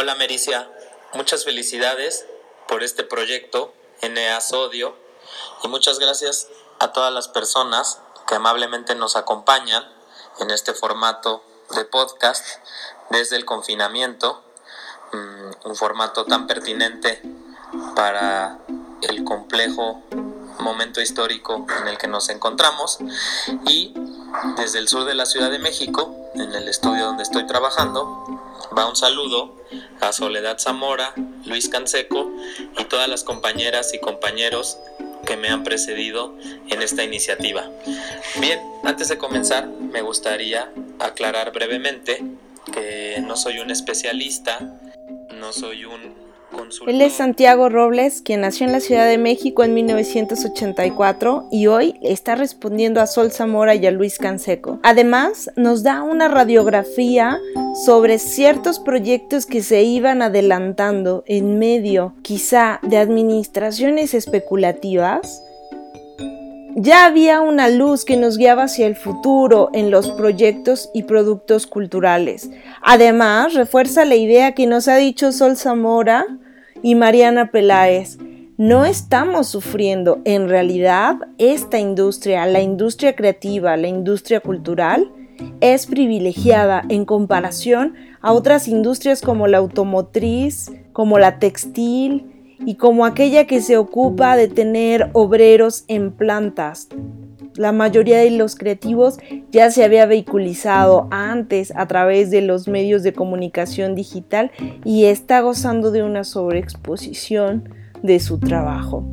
Hola Mericia, muchas felicidades por este proyecto NA Sodio y muchas gracias a todas las personas que amablemente nos acompañan en este formato de podcast desde el confinamiento, mm, un formato tan pertinente para el complejo momento histórico en el que nos encontramos. Y desde el sur de la Ciudad de México, en el estudio donde estoy trabajando, va un saludo a Soledad Zamora, Luis Canseco y todas las compañeras y compañeros que me han precedido en esta iniciativa. Bien, antes de comenzar, me gustaría aclarar brevemente que no soy un especialista, no soy un él es Santiago Robles, quien nació en la Ciudad de México en 1984 y hoy está respondiendo a Sol Zamora y a Luis Canseco. Además, nos da una radiografía sobre ciertos proyectos que se iban adelantando en medio quizá de administraciones especulativas ya había una luz que nos guiaba hacia el futuro en los proyectos y productos culturales. Además, refuerza la idea que nos ha dicho Sol Zamora y Mariana Peláez. No estamos sufriendo, en realidad, esta industria, la industria creativa, la industria cultural, es privilegiada en comparación a otras industrias como la automotriz, como la textil, y como aquella que se ocupa de tener obreros en plantas. La mayoría de los creativos ya se había vehiculizado antes a través de los medios de comunicación digital y está gozando de una sobreexposición de su trabajo.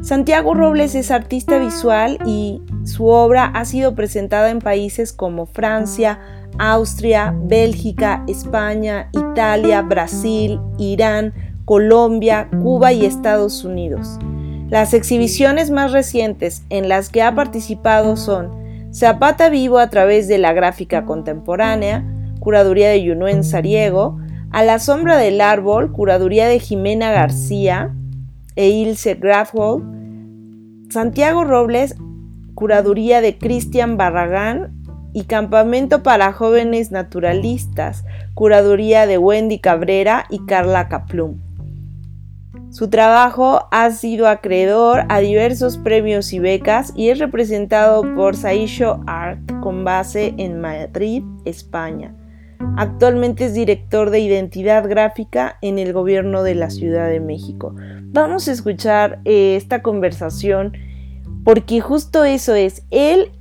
Santiago Robles es artista visual y su obra ha sido presentada en países como Francia, Austria, Bélgica, España, Italia, Brasil, Irán, Colombia, Cuba y Estados Unidos. Las exhibiciones más recientes en las que ha participado son Zapata Vivo a través de la gráfica contemporánea, curaduría de Yunuen Sariego, A la sombra del árbol, curaduría de Jimena García e Ilse Santiago Robles, curaduría de Cristian Barragán y Campamento para Jóvenes Naturalistas, curaduría de Wendy Cabrera y Carla Kaplum. Su trabajo ha sido acreedor a diversos premios y becas y es representado por Saisho Art con base en Madrid, España. Actualmente es director de identidad gráfica en el gobierno de la Ciudad de México. Vamos a escuchar eh, esta conversación porque justo eso es, él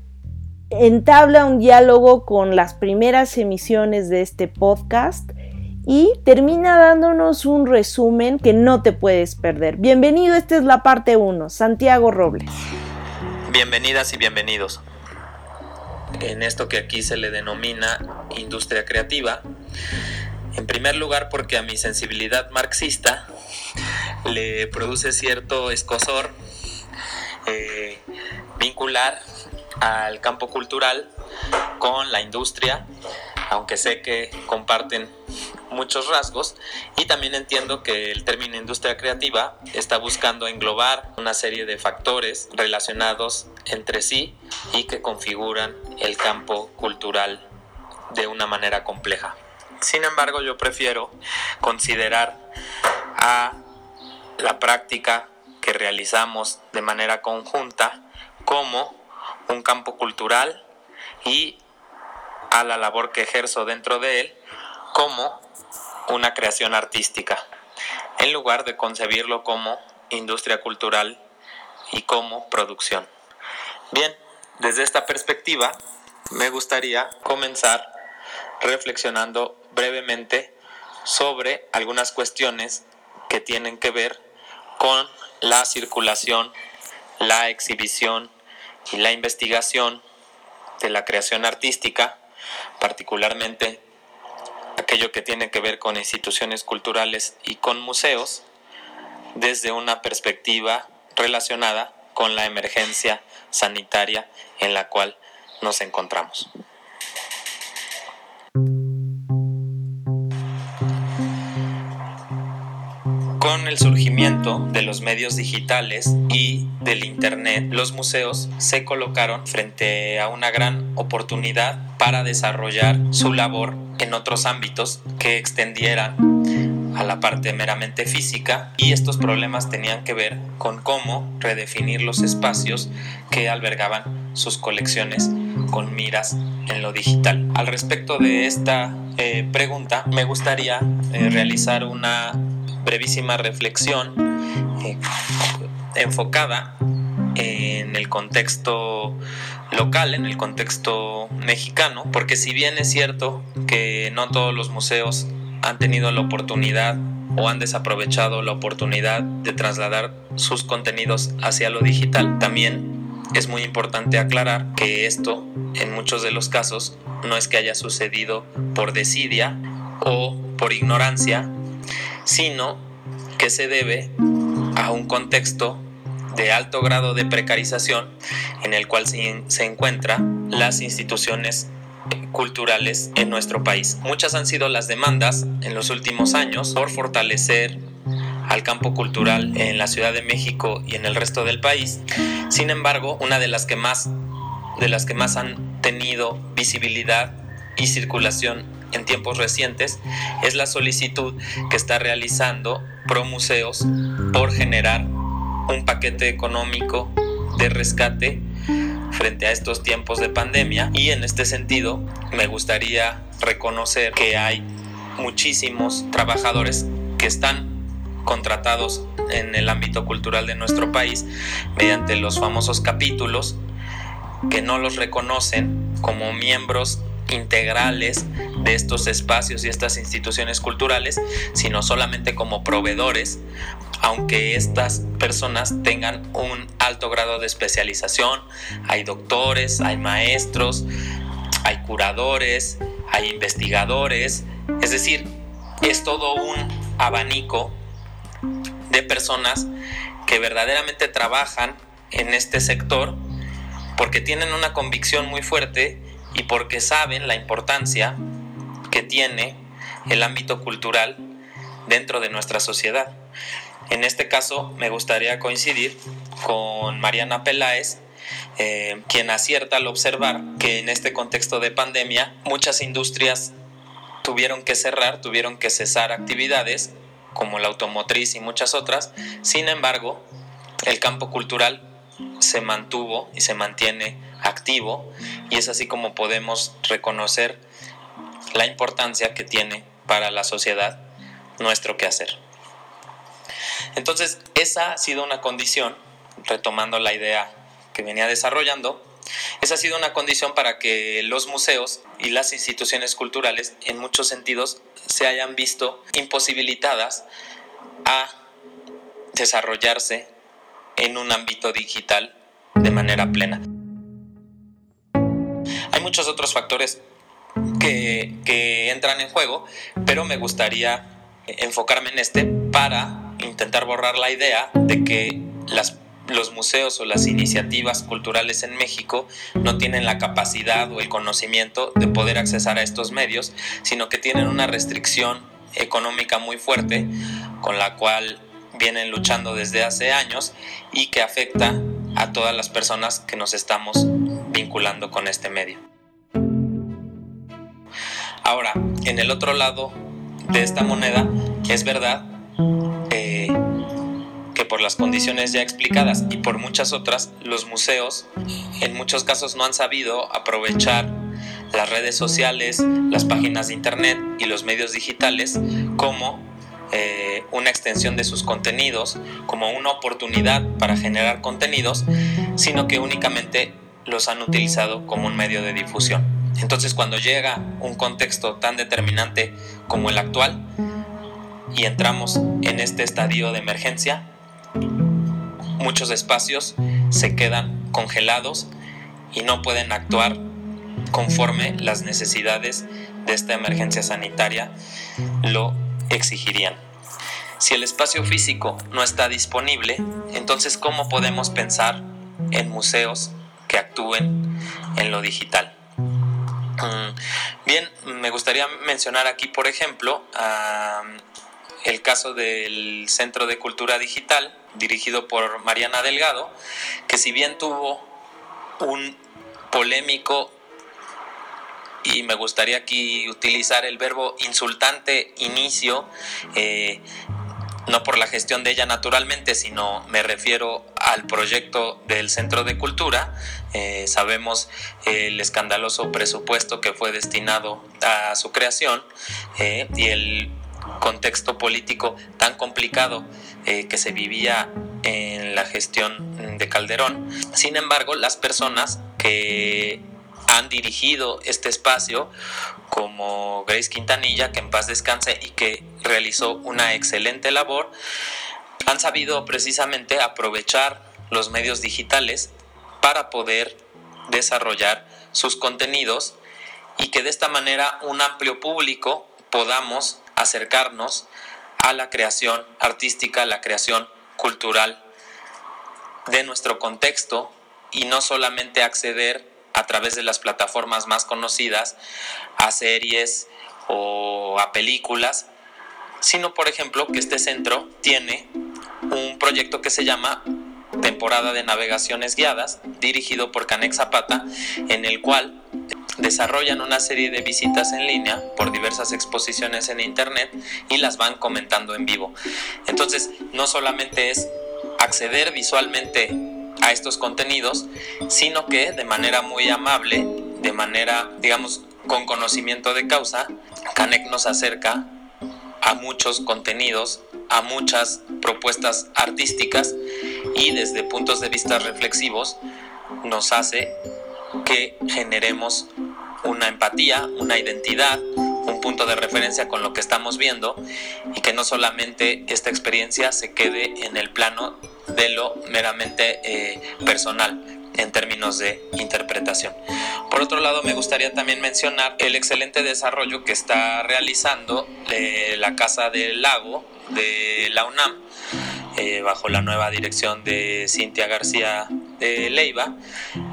entabla un diálogo con las primeras emisiones de este podcast y termina dándonos un resumen que no te puedes perder. Bienvenido, esta es la parte 1, Santiago Robles. Bienvenidas y bienvenidos. En esto que aquí se le denomina industria creativa, en primer lugar porque a mi sensibilidad marxista le produce cierto escosor eh, vincular al campo cultural con la industria, aunque sé que comparten muchos rasgos y también entiendo que el término industria creativa está buscando englobar una serie de factores relacionados entre sí y que configuran el campo cultural de una manera compleja. Sin embargo, yo prefiero considerar a la práctica que realizamos de manera conjunta como un campo cultural y a la labor que ejerzo dentro de él como una creación artística, en lugar de concebirlo como industria cultural y como producción. Bien, desde esta perspectiva me gustaría comenzar reflexionando brevemente sobre algunas cuestiones que tienen que ver con la circulación, la exhibición y la investigación de la creación artística, particularmente aquello que tiene que ver con instituciones culturales y con museos, desde una perspectiva relacionada con la emergencia sanitaria en la cual nos encontramos. Con el surgimiento de los medios digitales y del Internet, los museos se colocaron frente a una gran oportunidad para desarrollar su labor en otros ámbitos que extendieran a la parte meramente física y estos problemas tenían que ver con cómo redefinir los espacios que albergaban sus colecciones con miras en lo digital. Al respecto de esta eh, pregunta, me gustaría eh, realizar una brevísima reflexión eh, enfocada en el contexto local, en el contexto mexicano, porque si bien es cierto que no todos los museos han tenido la oportunidad o han desaprovechado la oportunidad de trasladar sus contenidos hacia lo digital, también es muy importante aclarar que esto en muchos de los casos no es que haya sucedido por desidia o por ignorancia, sino que se debe a un contexto de alto grado de precarización en el cual se, se encuentran las instituciones culturales en nuestro país. Muchas han sido las demandas en los últimos años por fortalecer al campo cultural en la Ciudad de México y en el resto del país. Sin embargo, una de las que más de las que más han tenido visibilidad y circulación en tiempos recientes es la solicitud que está realizando Promuseos por generar un paquete económico de rescate frente a estos tiempos de pandemia. Y en este sentido me gustaría reconocer que hay muchísimos trabajadores que están contratados en el ámbito cultural de nuestro país mediante los famosos capítulos que no los reconocen como miembros integrales de estos espacios y estas instituciones culturales, sino solamente como proveedores, aunque estas personas tengan un alto grado de especialización. Hay doctores, hay maestros, hay curadores, hay investigadores, es decir, es todo un abanico de personas que verdaderamente trabajan en este sector porque tienen una convicción muy fuerte y porque saben la importancia que tiene el ámbito cultural dentro de nuestra sociedad. En este caso me gustaría coincidir con Mariana Peláez, eh, quien acierta al observar que en este contexto de pandemia muchas industrias tuvieron que cerrar, tuvieron que cesar actividades como la automotriz y muchas otras. Sin embargo, el campo cultural se mantuvo y se mantiene activo y es así como podemos reconocer la importancia que tiene para la sociedad nuestro quehacer. Entonces, esa ha sido una condición, retomando la idea que venía desarrollando, esa ha sido una condición para que los museos y las instituciones culturales, en muchos sentidos, se hayan visto imposibilitadas a desarrollarse en un ámbito digital de manera plena. Hay muchos otros factores que, entran en juego, pero me gustaría enfocarme en este para intentar borrar la idea de que los museos o las iniciativas culturales en México no tienen la capacidad o el conocimiento de poder accesar a estos medios, sino que tienen una restricción económica muy fuerte con la cual vienen luchando desde hace años y que afecta a todas las personas que nos estamos vinculando con este medio. Ahora, en el otro lado de esta moneda, es verdad por las condiciones ya explicadas y por muchas otras, los museos en muchos casos no han sabido aprovechar las redes sociales, las páginas de internet y los medios digitales como eh, una extensión de sus contenidos, como una oportunidad para generar contenidos, sino que únicamente los han utilizado como un medio de difusión. Entonces cuando llega un contexto tan determinante como el actual y entramos en este estadio de emergencia, muchos espacios se quedan congelados y no pueden actuar conforme las necesidades de esta emergencia sanitaria lo exigirían. Si el espacio físico no está disponible, entonces ¿cómo podemos pensar en museos que actúen en lo digital? Mm, bien, me gustaría mencionar aquí, por ejemplo, el caso del Centro de Cultura Digital, dirigido por Mariana Delgado, que si bien tuvo un polémico y me gustaría aquí utilizar el verbo insultante inicio, eh, no por la gestión de ella naturalmente, sino me refiero al proyecto del Centro de Cultura. Eh, sabemos el escandaloso presupuesto que fue destinado a su creación eh, y el contexto político tan complicado que se vivía en la gestión de Calderón. Sin embargo, las personas que han dirigido este espacio, como Grace Quintanilla, que en paz descanse y que realizó una excelente labor, han sabido precisamente aprovechar los medios digitales para poder desarrollar sus contenidos y que de esta manera un amplio público podamos acercarnos a la creación artística, a la creación cultural de nuestro contexto y no solamente acceder a través de las plataformas más conocidas a series o a películas, sino por ejemplo que este centro tiene un proyecto que se llama Temporada de Navegaciones Guiadas, dirigido por Canex Zapata, en el cual desarrollan una serie de visitas en línea por diversas exposiciones en internet y las van comentando en vivo. Entonces, no solamente es acceder visualmente a estos contenidos, sino que de manera muy amable, de manera, digamos, con conocimiento de causa, Canek nos acerca a muchos contenidos, a muchas propuestas artísticas y desde puntos de vista reflexivos nos hace que generemos una empatía, una identidad, un punto de referencia con lo que estamos viendo y que no solamente esta experiencia se quede en el plano de lo meramente eh, personal en términos de interpretación. Por otro lado, me gustaría también mencionar el excelente desarrollo que está realizando eh, la Casa del Lago de la UNAM, eh, bajo la nueva dirección de Cintia García Leiva.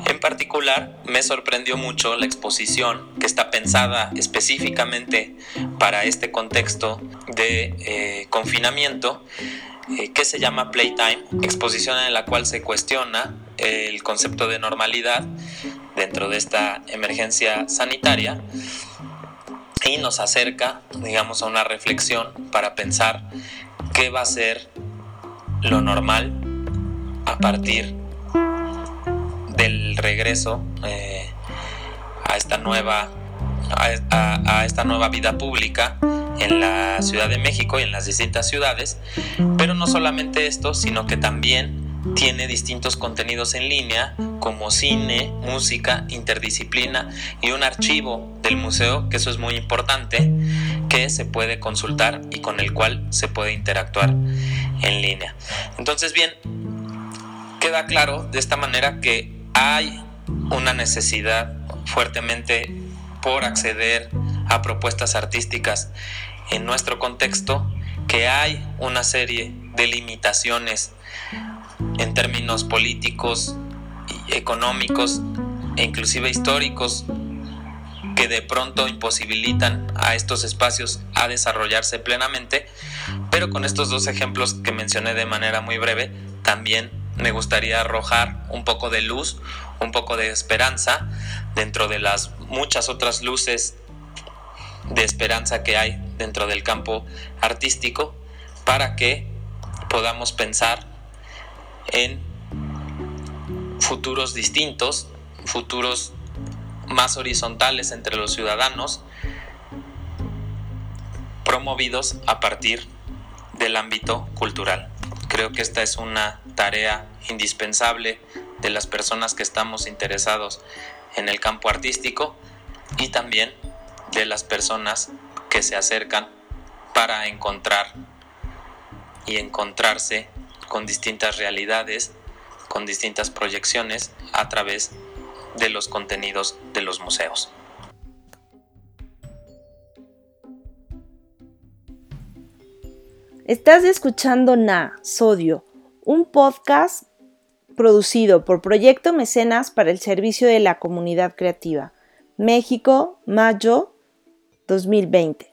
En particular, me sorprendió mucho la exposición que está pensada específicamente para este contexto de confinamiento eh, que se llama Playtime, exposición en la cual se cuestiona el concepto de normalidad dentro de esta emergencia sanitaria y nos acerca, digamos, a una reflexión para pensar qué va a ser lo normal a partir del regreso eh, a esta nueva a, esta nueva vida pública en la Ciudad de México y en las distintas ciudades, pero no solamente esto, sino que también tiene distintos contenidos en línea como cine, música, interdisciplina y un archivo del museo, que eso es muy importante, que se puede consultar y con el cual se puede interactuar en línea. Entonces bien, queda claro de esta manera que hay una necesidad fuertemente por acceder a propuestas artísticas en nuestro contexto que hay una serie de limitaciones en términos políticos, económicos e inclusive históricos que de pronto imposibilitan a estos espacios a desarrollarse plenamente, pero con estos dos ejemplos que mencioné de manera muy breve, también me gustaría arrojar un poco de luz, un poco de esperanza dentro de las muchas otras luces de esperanza que hay dentro del campo artístico para que podamos pensar en futuros distintos, futuros más horizontales entre los ciudadanos, promovidos a partir del ámbito cultural. Creo que esta es una tarea indispensable de las personas que estamos interesados en el campo artístico y también de las personas que se acercan para encontrar y encontrarse con distintas realidades, con distintas proyecciones a través de los contenidos de los museos. Estás escuchando Na Sodio, un podcast producido por Proyecto Mecenas para el Servicio de la Comunidad Creativa. México, mayo 2020.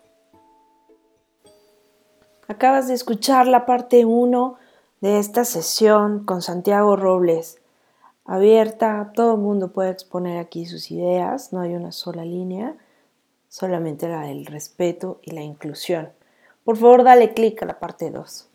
Acabas de escuchar la parte 1 de esta sesión con Santiago Robles. Abierta, todo el mundo puede exponer aquí sus ideas, no hay una sola línea. solamente la del respeto y la inclusión. Por favor, dale clic a la parte 2.